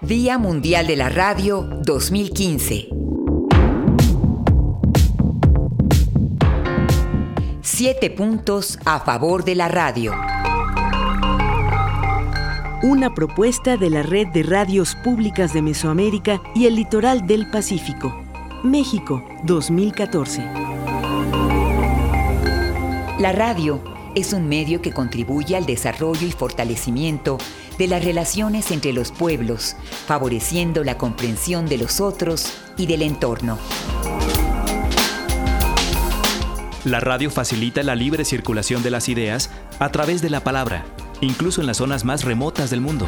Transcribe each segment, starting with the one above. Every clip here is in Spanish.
Día Mundial de la Radio 2015. Siete puntos a favor de la radio. Una propuesta de la Red de Radios Públicas de Mesoamérica y el Litoral del Pacífico. México, 2014. La radio es un medio que contribuye al desarrollo y fortalecimiento de las relaciones entre los pueblos, favoreciendo la comprensión de los otros y del entorno. La radio facilita la libre circulación de las ideas a través de la palabra, incluso en las zonas más remotas del mundo.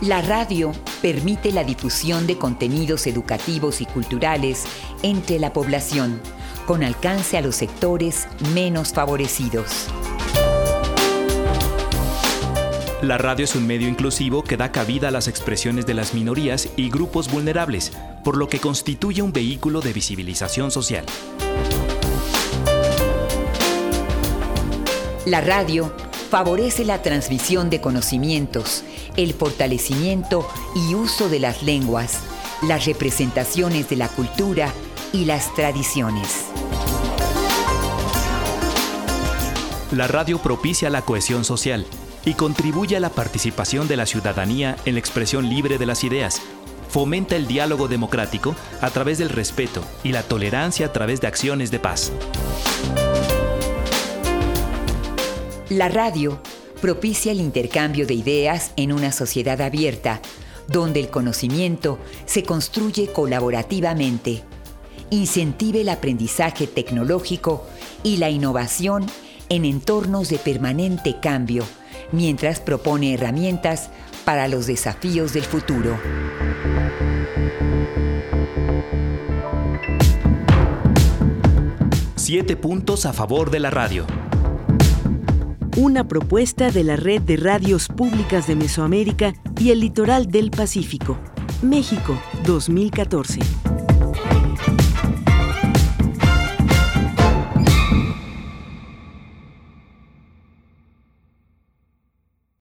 La radio permite la difusión de contenidos educativos y culturales entre la población, con alcance a los sectores menos favorecidos. La radio es un medio inclusivo que da cabida a las expresiones de las minorías y grupos vulnerables, por lo que constituye un vehículo de visibilización social. La radio favorece la transmisión de conocimientos, el fortalecimiento y uso de las lenguas, las representaciones de la cultura y las tradiciones. La radio propicia la cohesión social, y contribuye a la participación de la ciudadanía en la expresión libre de las ideas. Fomenta el diálogo democrático a través del respeto y la tolerancia a través de acciones de paz. La radio propicia el intercambio de ideas en una sociedad abierta, donde el conocimiento se construye colaborativamente. Incentive el aprendizaje tecnológico y la innovación en entornos de permanente cambio mientras propone herramientas para los desafíos del futuro. Siete puntos a favor de la radio. Una propuesta de la Red de Radios Públicas de Mesoamérica y el Litoral del Pacífico. México, 2014.